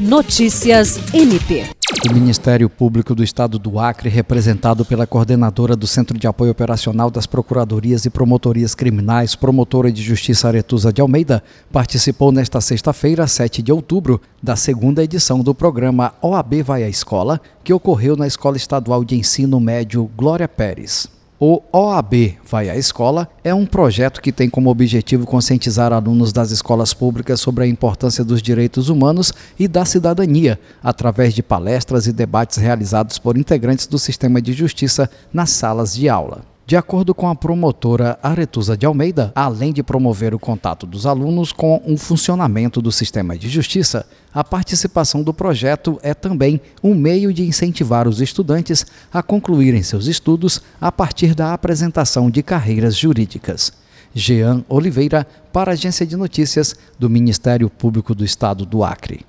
Notícias MP. O Ministério Público do Estado do Acre, representado pela coordenadora do Centro de Apoio Operacional das Procuradorias e Promotorias Criminais, promotora de Justiça Aretusa de Almeida, participou nesta sexta-feira, 7 de outubro, da segunda edição do programa OAB Vai à Escola, que ocorreu na Escola Estadual de Ensino Médio Glória Pérez. O OAB Vai à Escola é um projeto que tem como objetivo conscientizar alunos das escolas públicas sobre a importância dos direitos humanos e da cidadania, através de palestras e debates realizados por integrantes do sistema de justiça nas salas de aula. De acordo com a promotora Aretusa de Almeida, além de promover o contato dos alunos com o funcionamento do sistema de justiça, a participação do projeto é também um meio de incentivar os estudantes a concluírem seus estudos a partir da apresentação de carreiras jurídicas. Jean Oliveira, para a Agência de Notícias do Ministério Público do Estado do Acre.